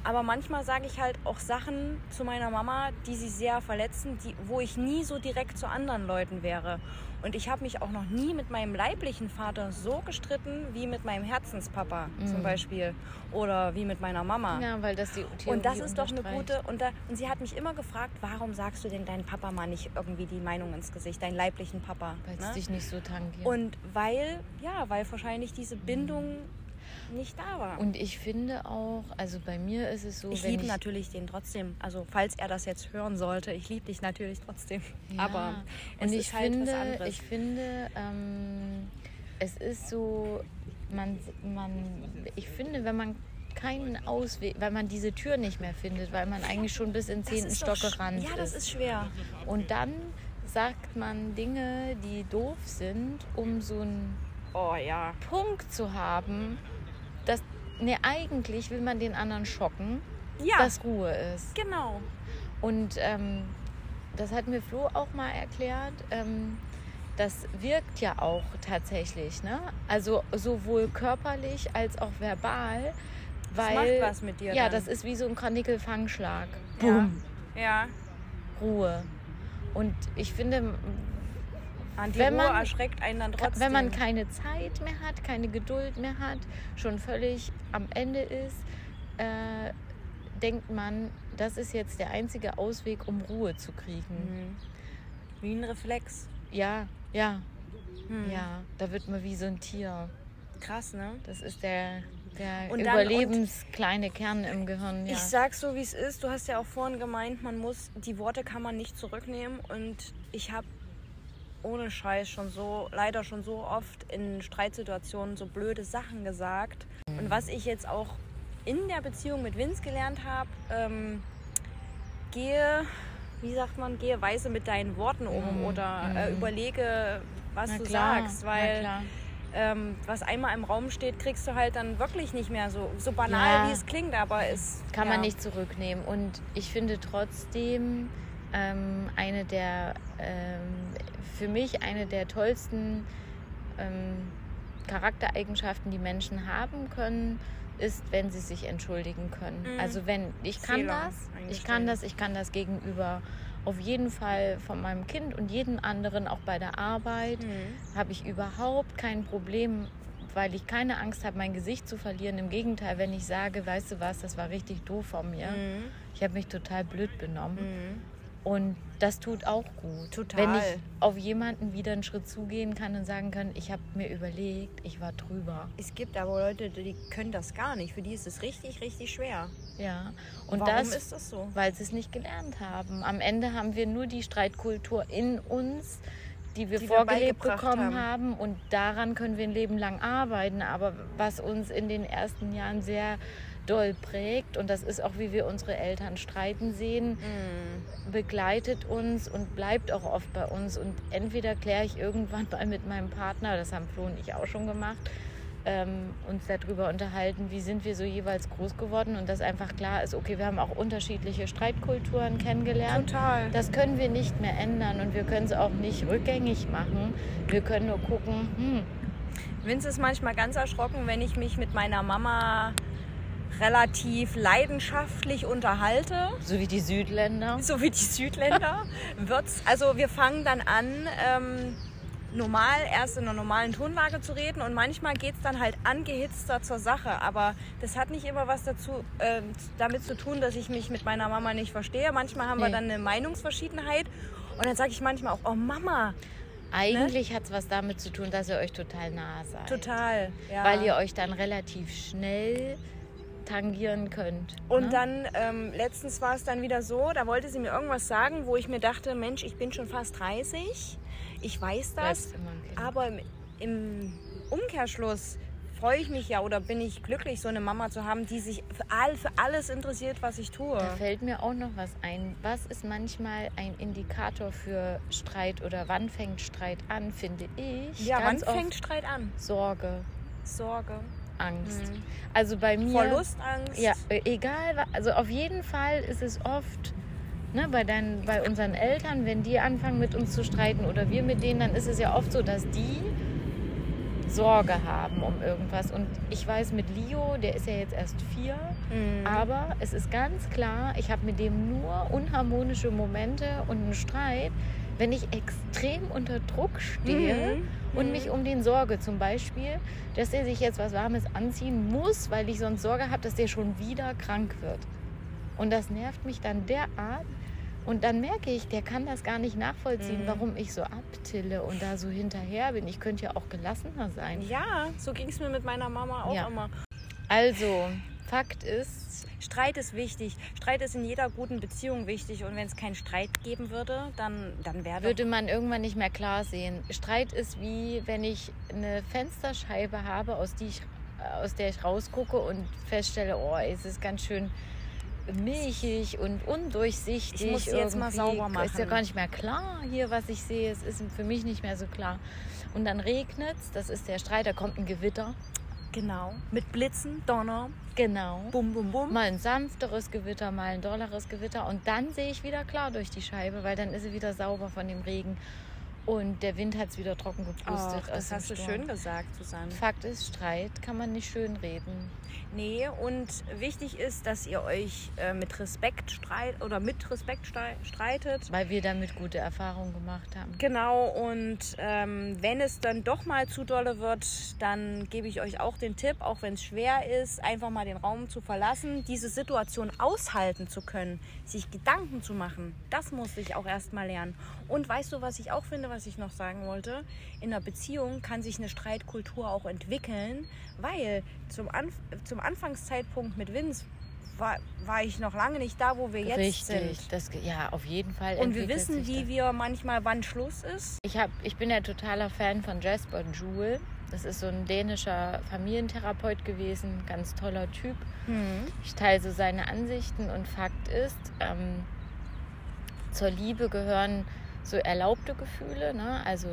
Aber manchmal sage ich halt auch Sachen zu meiner Mama, die sie sehr verletzen, die, wo ich nie so direkt zu anderen Leuten wäre. Und ich habe mich auch noch nie mit meinem leiblichen Vater so gestritten wie mit meinem Herzenspapa zum Beispiel oder wie mit meiner Mama. Ja, weil das die Theorie Und das ist doch eine gute. Und, da, und sie hat mich immer gefragt, warum sagst du denn deinem Papa mal nicht irgendwie die Meinung ins Gesicht, deinen leiblichen Papa? Weil es ne? dich nicht so tangiert. Und weil, ja, weil wahrscheinlich diese Bindung nicht da war. Und ich finde auch, also bei mir ist es so, ich liebe ich natürlich den trotzdem. Also falls er das jetzt hören sollte, ich liebe dich natürlich trotzdem. Ja, Aber es und ich ist halt finde, was anderes. ich finde, ähm, es ist so, man, man, ich finde, wenn man keinen Ausweg, weil man diese Tür nicht mehr findet, weil man eigentlich schon bis in den zehnten ist Stock gerannt Ja, das ist. ist schwer. Und dann sagt man Dinge, die doof sind, um so einen Oh ja. Punkt zu haben, dass, ne, eigentlich will man den anderen schocken, Ja, dass Ruhe ist. genau. Und ähm, das hat mir Flo auch mal erklärt. Ähm, das wirkt ja auch tatsächlich, ne? Also sowohl körperlich als auch verbal, Das weil macht was mit dir. ja, dann. das ist wie so ein Karnickel-Fangschlag. Ja. Boom, Ja. Ruhe. Und ich finde, Wenn man- erschreckt einen dann trotzdem. wenn man keine Zeit mehr hat, keine Geduld mehr hat, schon völlig am Ende ist, äh, denkt man, das ist jetzt der einzige Ausweg, um Ruhe zu kriegen. Mhm. Wie ein Reflex. Ja, ja, Mhm. ja. Da wird man wie so ein Tier. Krass, ne? Das ist der, der Und überlebenskleine Kern im Gehirn. Ja. Ich sag's so, wie es ist. Du hast ja auch vorhin gemeint, man muss, die Worte kann man nicht zurücknehmen. Und ich habe ohne Scheiß schon so, leider schon so oft in Streitsituationen so blöde Sachen gesagt. Und was ich jetzt auch in der Beziehung mit Vince gelernt habe, ähm, gehe, wie sagt man, gehe weise mit deinen Worten um Mhm, oder äh, mhm. überlege, was Na du klar, sagst, weil ähm, was einmal im Raum steht, kriegst du halt dann wirklich nicht mehr so, so banal, Ja. wie es klingt, aber es kann ja. man nicht zurücknehmen. Und ich finde trotzdem ähm, eine der, ähm, für mich eine der tollsten ähm, Charaktereigenschaften, die Menschen haben können, ist, wenn sie sich entschuldigen können. Mhm. Also wenn ich kann Fehler das, ich kann das, ich kann das gegenüber auf jeden Fall von meinem Kind und jeden anderen, auch bei der Arbeit, Mhm. habe ich überhaupt kein Problem, weil ich keine Angst habe, mein Gesicht zu verlieren. Im Gegenteil, wenn ich sage, weißt du was, das war richtig doof von mir. Mhm. Ich habe mich total blöd benommen. Und das tut auch gut. Total. Wenn ich auf jemanden wieder einen Schritt zugehen kann und sagen kann, ich habe mir überlegt, ich war drüber. Es gibt aber Leute, die können das gar nicht. Für die ist es richtig, richtig schwer. Ja. Und Warum das, ist das so? weil sie es nicht gelernt haben. Am Ende haben wir nur die Streitkultur in uns, die wir Die wir vorgelebt beigebracht bekommen haben. haben. Und daran können wir ein Leben lang arbeiten. Aber was uns in den ersten Jahren sehr doll prägt, und das ist auch, wie wir unsere Eltern streiten sehen, Mhm. begleitet uns und bleibt auch oft bei uns. Und entweder kläre ich irgendwann mal mit meinem Partner, das haben Flo und ich auch schon gemacht, ähm, uns darüber unterhalten, wie sind wir so jeweils groß geworden und dass einfach klar ist, okay, wir haben auch unterschiedliche Streitkulturen kennengelernt. Total. Das können wir nicht mehr ändern und wir können es auch nicht rückgängig machen. Wir können nur gucken, hm, Vince ist manchmal ganz erschrocken, wenn ich mich mit meiner Mama relativ leidenschaftlich unterhalte. so wie die Südländer. so wie die Südländer, wird's. Also wir fangen dann an, ähm, normal erst in einer normalen Tonlage zu reden und manchmal geht es dann halt angehitzter zur Sache. Aber das hat nicht immer was dazu, ähm, damit zu tun, dass ich mich mit meiner Mama nicht verstehe. Manchmal haben wir Nee. dann eine Meinungsverschiedenheit und dann sage ich manchmal auch, oh Mama, Eigentlich hat es was damit zu tun, dass ihr euch total nah seid. total. Ja. Weil ihr euch dann relativ schnell tangieren könnt. Und ne? dann, ähm, letztens war es dann wieder so, da wollte sie mir irgendwas sagen, wo ich mir dachte, Mensch, ich bin schon fast 30, ich weiß das, aber im, im Umkehrschluss freue ich mich ja oder bin ich glücklich, so eine Mama zu haben, die sich für, all, für alles interessiert, was ich tue. Da fällt mir auch noch was ein. Was ist manchmal ein Indikator für Streit oder wann fängt Streit an, finde ich? Ja, wann fängt Streit an? Sorge, Sorge, Angst. Mhm. Also bei mir. Verlustangst. Ja, äh, egal. Also auf jeden Fall ist es oft. Ne, bei, deinen, bei unseren Eltern, wenn die anfangen mit uns zu streiten oder wir mit denen, dann ist es ja oft so, dass die Sorge haben um irgendwas. Und ich weiß mit Leo, der ist ja jetzt erst vier, Mhm. aber es ist ganz klar, ich habe mit dem nur unharmonische Momente und einen Streit, wenn ich extrem unter Druck stehe Mhm. und Mhm. mich um den sorge. Zum Beispiel, dass er sich jetzt was Warmes anziehen muss, weil ich sonst Sorge habe, dass der schon wieder krank wird. Und das nervt mich dann derart. Und dann merke ich, der kann das gar nicht nachvollziehen, Mhm. warum ich so abtille und da so hinterher bin. Ich könnte ja auch gelassener sein. Ja, so ging es mir mit meiner Mama auch Ja. immer. Also, Fakt ist, Streit ist wichtig. Streit ist in jeder guten Beziehung wichtig. Und wenn es keinen Streit geben würde, dann, dann wäre würde man irgendwann nicht mehr klar sehen. Streit ist wie, wenn ich eine Fensterscheibe habe, aus, die ich, aus der ich rausgucke und feststelle, oh, es ist ganz schön milchig und undurchsichtig. Ich muss sie jetzt mal sauber Ist ja machen. gar nicht mehr klar hier, was ich sehe. Es ist für mich nicht mehr so klar. Und dann regnet es, das ist der Streit, da kommt ein Gewitter. Genau. Mit Blitzen, Donner, Genau. bum, bum, bum. Mal ein sanfteres Gewitter, mal ein dolleres Gewitter. Und dann sehe ich wieder klar durch die Scheibe, weil dann ist sie wieder sauber von dem Regen. Und der Wind hat es wieder trocken gepustet. Ach, aus das hast du schön gesagt, Susanne. Fakt ist, Streit kann man nicht schön reden. Nee, und wichtig ist, dass ihr euch äh, mit Respekt streit oder mit Respekt strei- streitet. Weil wir damit gute Erfahrungen gemacht haben. Genau, und ähm, wenn es dann doch mal zu dolle wird, dann gebe ich euch auch den Tipp, auch wenn es schwer ist, einfach mal den Raum zu verlassen, diese Situation aushalten zu können, sich Gedanken zu machen. Das musste ich auch erst mal lernen. Und weißt du, was ich auch finde, was ich noch sagen wollte? In einer Beziehung kann sich eine Streitkultur auch entwickeln, weil zum, Anf zum Anfangszeitpunkt mit Vince war, war ich noch lange nicht da, wo wir jetzt Richtig. sind. Das, ja, auf jeden Fall. Und wir wissen, wie das. wir manchmal, wann Schluss ist. Ich, hab, ich bin ja totaler Fan von Jasper Jewel. Das ist so ein dänischer Familientherapeut gewesen. Ganz toller Typ. Ich teile so seine Ansichten und Fakt ist, ähm, zur Liebe gehören so erlaubte Gefühle, ne? also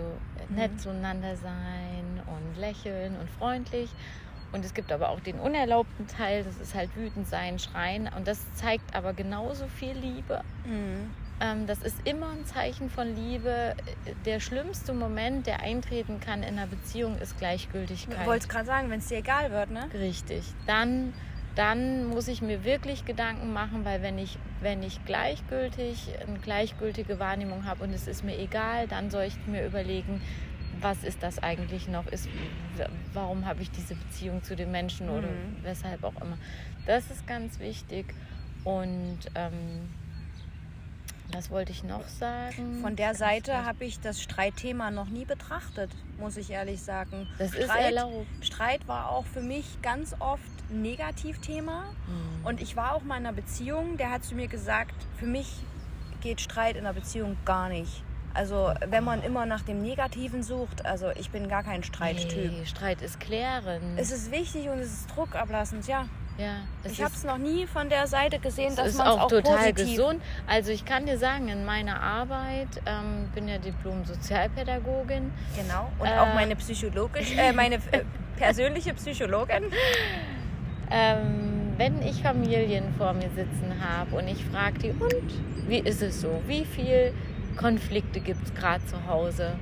nett zueinander sein und lächeln und freundlich. Und es gibt aber auch den unerlaubten Teil, das ist halt wütend sein, schreien. Und das zeigt aber genauso viel Liebe. Mhm. Ähm, das ist immer ein Zeichen von Liebe. Der schlimmste Moment, der eintreten kann in einer Beziehung, ist Gleichgültigkeit. Ich wollte gerade sagen, wenn es dir egal wird, ne? Richtig. Dann, dann muss ich mir wirklich Gedanken machen, weil wenn ich, wenn ich gleichgültig, eine gleichgültige Wahrnehmung habe und es ist mir egal, dann soll ich mir überlegen, was ist das eigentlich noch? Ist, warum habe ich diese Beziehung zu den Menschen oder Mhm. weshalb auch immer? Das ist ganz wichtig. Und ähm, was wollte ich noch sagen? Von der Seite habe ich das Streitthema noch nie betrachtet, muss ich ehrlich sagen. Das ist Streit, erlaubt. Streit war auch für mich ganz oft Negativthema. Mhm. Und ich war auch mal in einer Beziehung, der hat zu mir gesagt, für mich geht Streit in einer Beziehung gar nicht. Also wenn man immer nach dem Negativen sucht, also ich bin gar kein Streittyp. Nee, Streit ist klären. Es ist wichtig und es ist druckablassend, ja. ja, ich habe es noch nie von der Seite gesehen, Es dass man es auch, auch total positiv... gesund. Also ich kann dir sagen, in meiner Arbeit, ähm, bin ja Diplom-Sozialpädagogin, Genau. Und Äh. auch meine psychologisch, äh, meine äh, persönliche Psychologin. Ähm, wenn ich Familien vor mir sitzen habe und ich frage die, und wie ist es so? Wie viel Konflikte gibt es gerade zu Hause?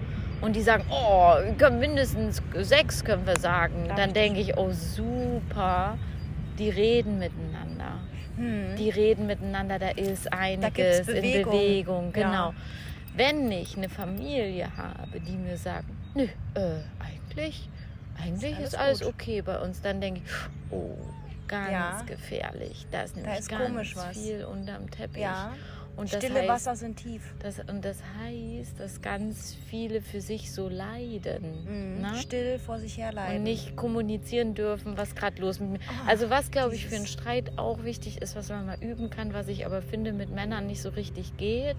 Und die sagen, oh, mindestens sechs, können wir sagen. Darf Dann denke ich, oh super, die reden miteinander. Hm. Die reden miteinander, da ist einiges in Bewegung. Bewegung. Ja. Genau. Wenn ich eine Familie habe, die mir sagt, nö, äh, eigentlich, eigentlich alles ist alles okay bei uns, dann denke ich, oh, ganz Ja. gefährlich. Da ist nämlich ist ganz viel unterm Teppich. Ja, Und stille heißt, Wasser sind tief. das, und das heißt, dass ganz viele für sich so leiden. Mhm. ne? Still vor sich herleiden. und nicht kommunizieren dürfen, was gerade los mit mir. Ah, Also was glaube ich für einen Streit auch wichtig ist, was man mal üben kann, was ich aber finde mit Männern nicht so richtig geht,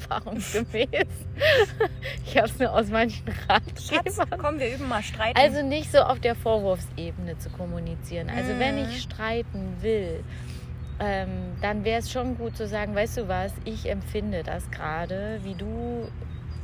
erfahrungsgemäß. ich habe es nur aus manchen Schatz, Ratgebern. komm, wir üben mal streiten. Also nicht so auf der Vorwurfsebene zu kommunizieren. Also wenn Mhm. ich streiten will, ähm, dann wäre es schon gut zu sagen, weißt du was, ich empfinde das gerade, wie du,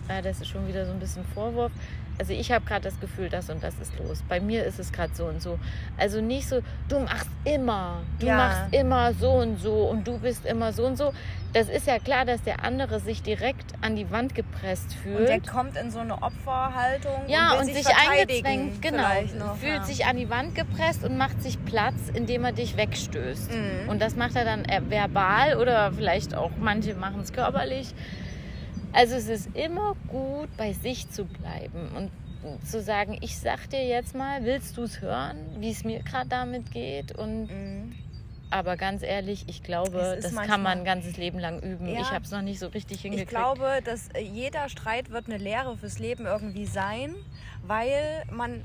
ja, das ist schon wieder so ein bisschen Vorwurf. Also ich habe gerade das Gefühl, das und das ist los. Bei mir ist es gerade so und so. Also nicht so, du machst immer, du Ja. machst immer so und so und du bist immer so und so. Das ist ja klar, dass der andere sich direkt an die Wand gepresst fühlt. und der kommt in so eine Opferhaltung Ja, und, und, sich, verteidigen eingezwängt, genau. Noch, fühlt ja. sich an die Wand gepresst und macht sich Platz, indem er dich wegstößt. Mhm. Und das macht er dann äh, verbal oder vielleicht auch manche machen es körperlich. Also es ist immer gut, bei sich zu bleiben und zu sagen, ich sag dir jetzt mal, willst du es hören, wie es mir gerade damit geht? Und Mhm. aber ganz ehrlich, ich glaube, das manchmal- kann man ein ganzes Leben lang üben. Ja. Ich habe es noch nicht so richtig Ich hingekriegt. glaube, dass äh, jeder Streit wird eine Lehre fürs Leben irgendwie sein, weil man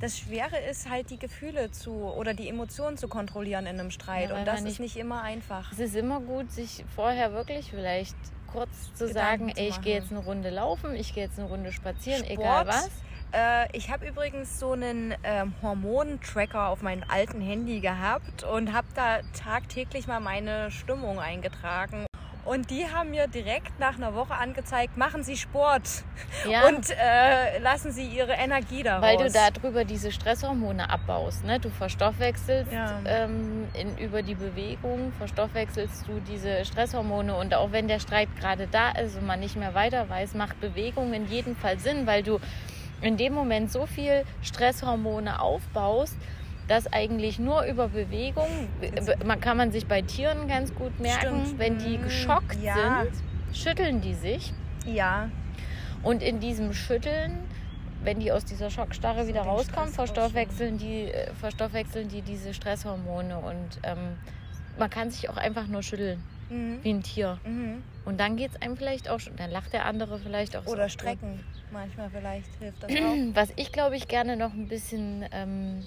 das Schwere ist halt die Gefühle zu oder die Emotionen zu kontrollieren in einem Streit Ja, und das man ist nicht- nicht immer einfach. Es ist immer gut, sich vorher wirklich vielleicht kurz zu Gedanken sagen, zu ey, ich gehe jetzt eine Runde laufen, ich gehe jetzt eine Runde spazieren, Sport. egal was. Äh, ich habe übrigens so einen ähm, Hormontracker auf meinem alten Handy gehabt und habe da tagtäglich mal meine Stimmung eingetragen. Und die haben mir direkt nach einer Woche angezeigt, machen Sie Sport Ja, und äh, lassen Sie Ihre Energie daraus. weil du darüber diese Stresshormone abbaust. Ne? Du verstoffwechselst Ja. ähm, in, über die Bewegung, verstoffwechselst du diese Stresshormone. Und auch wenn der Streit gerade da ist und man nicht mehr weiter weiß, macht Bewegung in jedem Fall Sinn, weil du in dem Moment so viel Stresshormone aufbaust, dass eigentlich nur über Bewegung, man kann man sich bei Tieren ganz gut merken, Stimmt. wenn die Mm, geschockt ja. sind, schütteln die sich. Ja, Und in diesem Schütteln, wenn die aus dieser Schockstarre So wieder rauskommen, verstoffwechseln die, äh, verstoffwechseln die diese Stresshormone. Und ähm, man kann sich auch einfach nur schütteln, mhm. wie ein Tier. Mhm. Und dann geht es einem vielleicht auch schon, dann lacht der andere vielleicht auch so. Oder strecken. Manchmal vielleicht hilft das auch. Was ich glaube ich gerne noch ein bisschen ähm,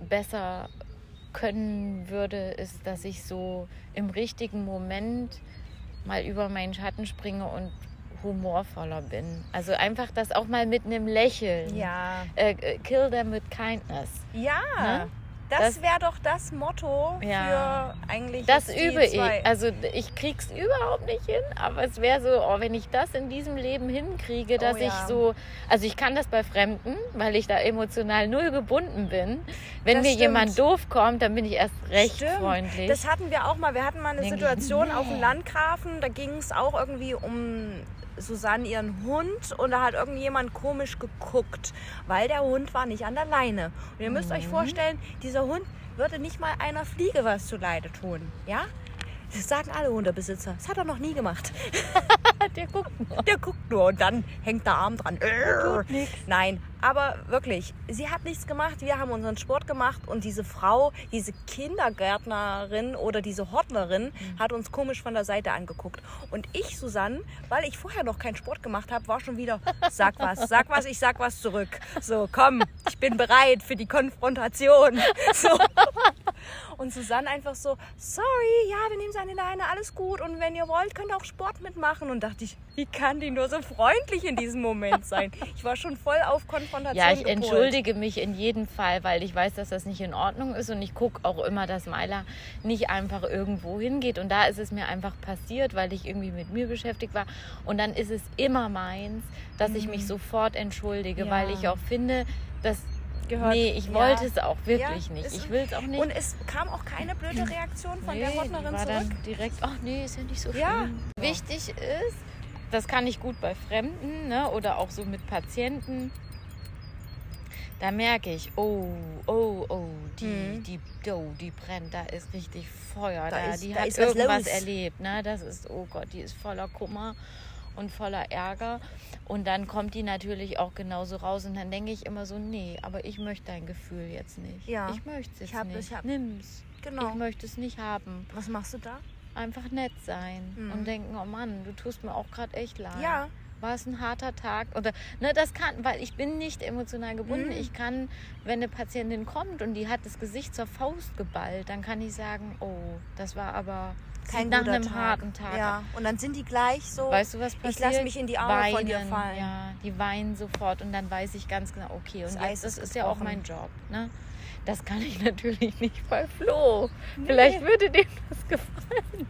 besser können würde, ist, dass ich so im richtigen Moment mal über meinen Schatten springe und humorvoller bin. Also einfach das auch mal mit einem Lächeln. Ja. Äh, äh, kill them with kindness. Ja. Ne? Das, Das- wäre doch das Motto Ja. für eigentlich Das übe zwei. ich. Also ich krieg's überhaupt nicht hin, aber es wäre so, oh, wenn ich das in diesem Leben hinkriege, dass Oh ich ja. so, also ich kann das bei Fremden, weil ich da emotional null gebunden bin. Wenn Das mir stimmt. jemand doof kommt, dann bin ich erst recht Stimmt. freundlich. Das hatten wir auch mal. Wir hatten mal eine ich, Situation auf dem Landgrafen. Da ging es auch irgendwie um Susanne ihren Hund und da hat irgendjemand komisch geguckt, weil der Hund war nicht an der Leine. Und ihr müsst Mhm. euch vorstellen, dieser Hund würde nicht mal einer Fliege was zuleide tun. Ja? Das sagen alle Hundebesitzer. Das hat er noch nie gemacht. Der guckt nur. Der guckt nur und dann hängt der Arm dran. Nein, aber wirklich, sie hat nichts gemacht. Wir haben unseren Sport gemacht und diese Frau, diese Kindergärtnerin oder diese Hortnerin hat uns komisch von der Seite angeguckt. Und ich, Susanne, weil ich vorher noch keinen Sport gemacht habe, war schon wieder, sag was, sag was, ich sag was zurück. So, komm, ich bin bereit für die Konfrontation. So. Und Susanne einfach so, sorry, ja, wir nehmen seine Leine, alles gut. Und wenn ihr wollt, könnt ihr auch Sport mitmachen. Und dachte ich, wie kann die nur so freundlich in diesem Moment sein? Ich war schon voll auf Konfrontation Ja, ich gepolt. entschuldige mich in jedem Fall, weil ich weiß, dass das nicht in Ordnung ist und ich gucke auch immer, dass Myla nicht einfach irgendwo hingeht. Und da ist es mir einfach passiert, weil ich irgendwie mit mir beschäftigt war. Und dann ist es immer meins, dass ich mich sofort entschuldige, Ja. weil ich auch finde, dass. Gehört- nee, ich ja. wollte es auch wirklich Ja, nicht. Ich will es auch nicht. Und es kam auch keine blöde Reaktion von der Nee, die war zurück. dann direkt, ach nee, ist ja nicht so schlimm. Ja. Wichtig ist, das kann ich gut bei Fremden ne, oder auch so mit Patienten. Da merke ich, oh, oh, oh, die, Mhm. die, oh, die brennt, da ist richtig Feuer, Da da, ist- die da hat irgendwas erlebt, ne? Das ist, oh Gott, die ist voller Kummer und voller Ärger. Und dann kommt die natürlich auch genauso raus und dann denke ich immer so, nee, aber ich möchte dein Gefühl jetzt nicht. Ja. Ich möchte es jetzt Ich hab- nicht. ich hab- Nimm's. Genau. Ich möchte es nicht haben Was machst du da? Einfach nett sein Mhm. und denken, oh Mann, du tust mir auch gerade echt leid. Ja. War es ein harter Tag? Oder ne, das kann, weil ich bin nicht emotional gebunden. Mhm. Ich kann, wenn eine Patientin kommt und die hat das Gesicht zur Faust geballt, dann kann ich sagen, oh, das war aber Kein nach einem Tag. harten Tag. Ja. Und dann sind die gleich so. Weißt du, was passiert? Ich lasse mich in die Arme weinen, von dir fallen. Ja, die weinen sofort und dann weiß ich ganz genau, okay, und Das jetzt, das ist ist ja auch mein Job. Ne? Das kann ich natürlich nicht bei Flo. Vielleicht würde dem das gefallen.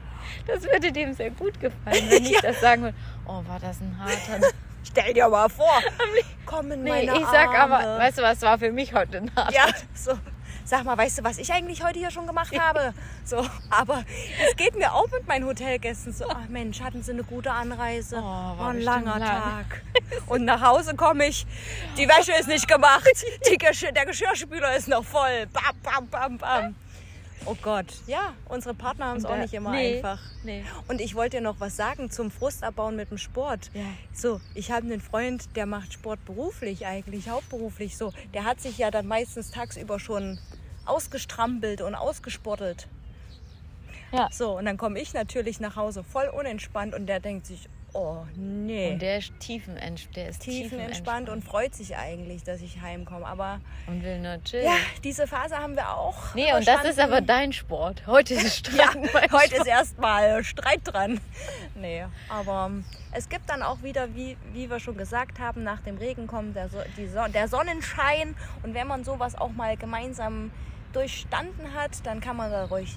Das würde dem sehr gut gefallen, wenn ich Ja. das sagen würde. Oh, war das ein harter Stell dir mal vor. Komm in Nee, meine ich sag Arme. aber, weißt du was, war für mich heute ein harter Ja, so. Sag mal, weißt du, was ich eigentlich heute hier schon gemacht habe? So, aber es geht mir auch mit meinen Hotelgästen so. Ach Mensch, hatten sie eine gute Anreise? Oh, war ein langer lang. Tag. Und nach Hause komme ich, die Wäsche ist nicht gemacht, Geschirr, der Geschirrspüler ist noch voll. Bam, bam, bam, bam. Oh Gott, ja, unsere Partner haben es auch Da- nicht immer nee, einfach. Nee. Und ich wollte dir noch was sagen zum Frustabbauen mit dem Sport. Ja. So, ich habe einen Freund, der macht Sport beruflich eigentlich, hauptberuflich so. Der hat sich ja dann meistens tagsüber schon ausgestrampelt und ausgesportelt. Ja. So, und dann komme ich natürlich nach Hause voll unentspannt und der denkt sich, oh nee. Und der ist tiefenentspannt. Der ist tiefenentspannt und freut sich eigentlich, dass ich heimkomme. Aber und will nur chillen. ja, diese Phase haben wir auch. Nee, und das ist aber dein Sport. Heute ist es Ja, heute ist erstmal Streit dran. Nee, aber ähm, es gibt dann auch wieder, wie, wie wir schon gesagt haben, nach dem Regen kommt der, so der Sonnenschein. Und wenn man sowas auch mal gemeinsam durchstanden hat, dann kann man dadurch,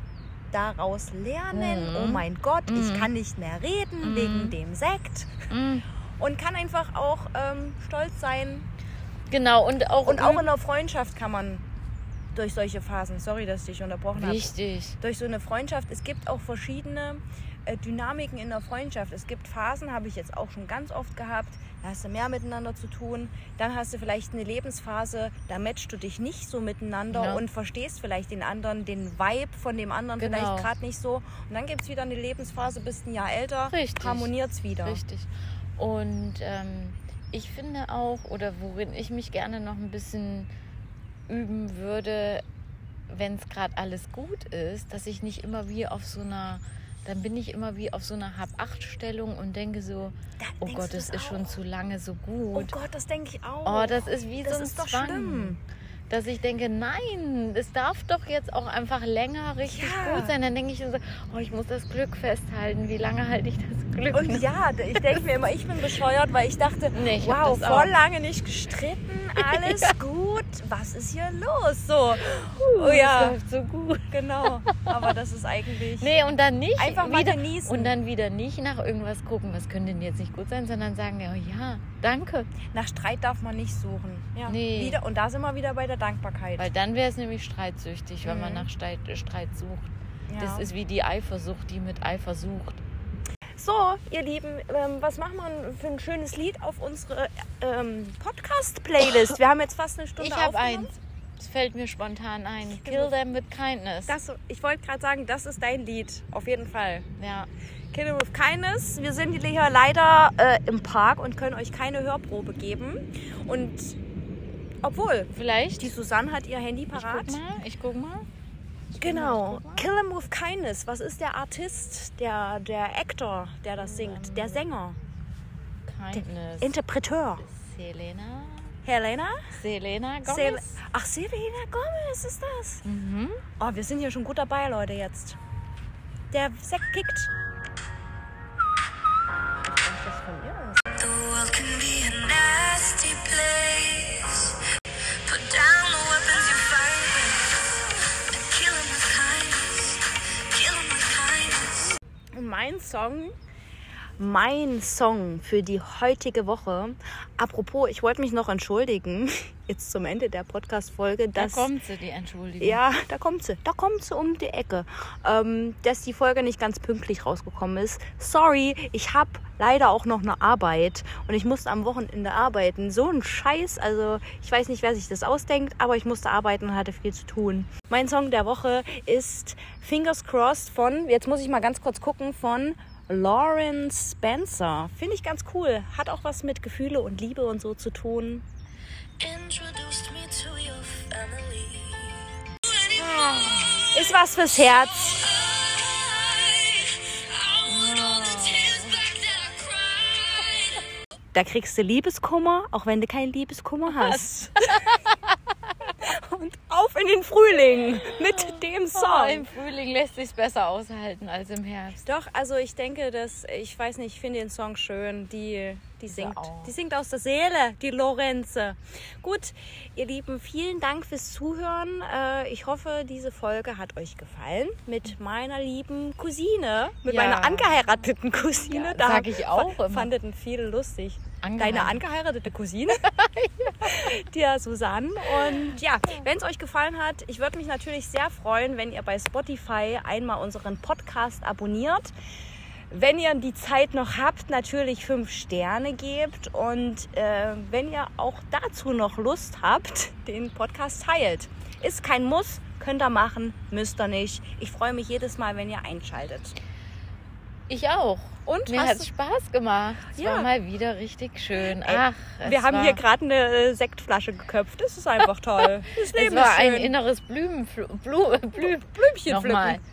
daraus lernen, Mhm. oh mein Gott, ich Mhm. kann nicht mehr reden wegen dem Sekt. Mm, Und kann einfach auch ähm, stolz sein. Genau, und auch, Und auch in der Freundschaft kann man durch solche Phasen, sorry, dass ich dich unterbrochen habe, wichtig. durch so eine Freundschaft. Es gibt auch verschiedene Dynamiken in der Freundschaft. Es gibt Phasen, habe ich jetzt auch schon ganz oft gehabt, da hast du mehr miteinander zu tun. Dann hast du vielleicht eine Lebensphase, da matchst du dich nicht so miteinander Ja. und verstehst vielleicht den anderen, den Vibe von dem anderen Genau. vielleicht gerade nicht so. Und dann gibt es wieder eine Lebensphase, bist ein Jahr älter, Richtig. harmoniert es wieder. Richtig. Und ähm, ich finde auch, oder worin ich mich gerne noch ein bisschen üben würde, wenn es gerade alles gut ist, dass ich nicht immer wie auf so einer, dann bin ich immer wie auf so einer Hab-Acht-Stellung und denke so, Da oh Gott, das ist schon auch? zu lange so Oh gut. Gott, das denke ich auch. Oh, das ist wie Das so ein ist Zwang. schlimm. Dass ich denke, nein, es darf doch jetzt auch einfach länger richtig Ja. gut sein. Dann denke ich so, oh, ich muss das Glück festhalten. Wie lange halte ich das Glück? Und noch? ja, ich denke mir immer, ich bin bescheuert, weil ich dachte, Nee, ich wow, voll lange nicht gestritten, alles was ist hier los? So, Uh, oh ja, läuft so gut. genau. Aber das ist eigentlich Nee, und dann nicht einfach mal wieder genießen. und dann wieder nicht nach irgendwas gucken, was könnte denn jetzt nicht gut sein, sondern sagen, ja, ja, danke. Nach Streit darf man nicht suchen. Ja, Nee. wieder, und da sind wir wieder bei der Dankbarkeit. Weil dann wäre es nämlich streitsüchtig, wenn man Mhm. nach Streit, Streit sucht. ja. Das ist wie die Eifersucht, die mit Eifer sucht. So, ihr Lieben, ähm, was machen wir für ein schönes Lied auf unsere ähm, Podcast-Playlist? Wir haben jetzt fast eine Stunde Ich habe aufgenommen. eins. Das fällt mir spontan ein. Kill them with kindness. Das, ich wollte gerade sagen, das ist dein Lied. Auf jeden Fall. ja. Kill Them with Kindness. Wir sind hier leider äh, im Park und können euch keine Hörprobe geben. Und obwohl, Vielleicht. die Susanne hat ihr Handy ich parat. guck mal. Ich guck mal. Genau. mal. Kill Them with Kindness. Was ist der Artist, der, der Actor, der das singt? Der Sänger, Kindness. Interpreteur. Selena. Helena? Selena Gomez. Sel Ach, Selena Gomez ist das. mhm. Oh, wir sind hier schon gut dabei, Leute, jetzt. Der Sekt kickt. Was das von ihr ist? The world can be a nasty place. Put down the Und mein Song, mein Song für die heutige Woche. Apropos, ich wollte mich noch entschuldigen, jetzt zum Ende der Podcast-Folge, Da kommt sie, die Entschuldigung. Ja, da kommt sie. Da kommt sie um die Ecke. Ähm, dass die Folge nicht ganz pünktlich rausgekommen ist. Sorry, ich habe leider auch noch eine Arbeit und ich musste am Wochenende arbeiten. So ein Scheiß. Also, ich weiß nicht, wer sich das ausdenkt, aber ich musste arbeiten und hatte viel zu tun. Mein Song der Woche ist Fingers Crossed von, jetzt muss ich mal ganz kurz gucken, von Lauren Spencer. Finde ich ganz cool. Hat auch was mit Gefühle und Liebe und so zu tun. Introduced me to your family. Ist was fürs Herz. Da kriegst du Liebeskummer, auch wenn du keinen Liebeskummer hast. Und auf in den Frühling mit dem Oh, Song. Im Frühling lässt sich besser aushalten als im Herbst. Doch, also ich denke, dass, ich weiß nicht, ich finde den Song schön. Die, die singt. auch. Die singt aus der Seele, die Lorenze. Gut, ihr Lieben, vielen Dank fürs Zuhören. Äh, Ich hoffe, diese Folge hat euch gefallen. Mit meiner lieben Cousine, mit Ja. meiner angeheirateten Cousine. Ja, sag ich auch immer. Fandeten viele lustig. Deine angeheiratete Cousine, die Susanne. Und ja, wenn es euch gefallen hat, ich würde mich natürlich sehr freuen, wenn ihr bei Spotify einmal unseren Podcast abonniert. Wenn ihr die Zeit noch habt, natürlich fünf Sterne gebt und äh, wenn ihr auch dazu noch Lust habt, den Podcast teilt. Ist kein Muss, könnt ihr machen, müsst ihr nicht. Ich freue mich jedes Mal, wenn ihr einschaltet. Ich auch. Und Mir hast hat es Spaß gemacht. Es Ja. war mal wieder richtig schön. Ach, es Wir haben war, hier gerade eine äh, Sektflasche geköpft. Das ist einfach toll. Das Es Leben war ist ein inneres Blumenpflü Blu Blü Blümchen Nochmal. pflücken.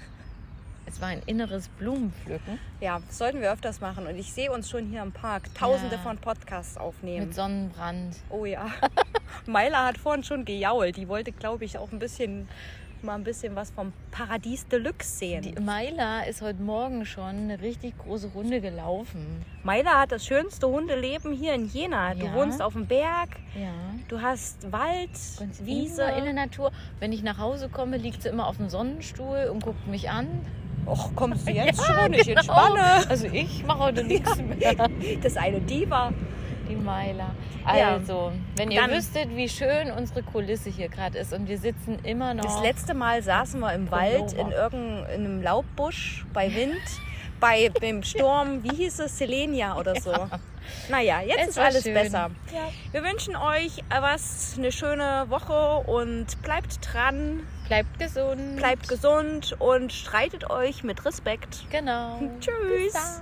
Es war ein inneres Blumenpflücken Ja, das sollten wir öfters machen. Und ich sehe uns schon hier im Park tausende Ja. von Podcasts aufnehmen. mit Sonnenbrand. Oh ja. Maila hat vorhin schon gejault. Die wollte, glaube ich, auch ein bisschen mal ein bisschen was vom Paradies Deluxe sehen. Die Maila ist heute Morgen schon eine richtig große Runde gelaufen. Maila hat das schönste Hundeleben hier in Jena. Du Ja. wohnst auf dem Berg, Ja. du hast Wald, Ganz Wiese. In der Natur. Wenn ich nach Hause komme, liegt sie immer auf dem Sonnenstuhl und guckt mich an. Och, kommst du jetzt Ja, schon? Ich genau. entspanne. Also ich mache heute nichts mehr. Das ist eine Diva. Die Meiler. Ja. Also, wenn ihr Dann- wüsstet, wie schön unsere Kulisse hier gerade ist und wir sitzen immer noch. Das letzte Mal saßen wir im Wald in irgendeinem Laubbusch bei Wind, bei dem Sturm, wie hieß es, Selenia oder so. Naja, jetzt Es ist alles schön. besser. Ja. Wir wünschen euch was, eine schöne Woche und bleibt dran, Bleibt gesund. bleibt gesund und streitet euch mit Respekt. Genau. Tschüss.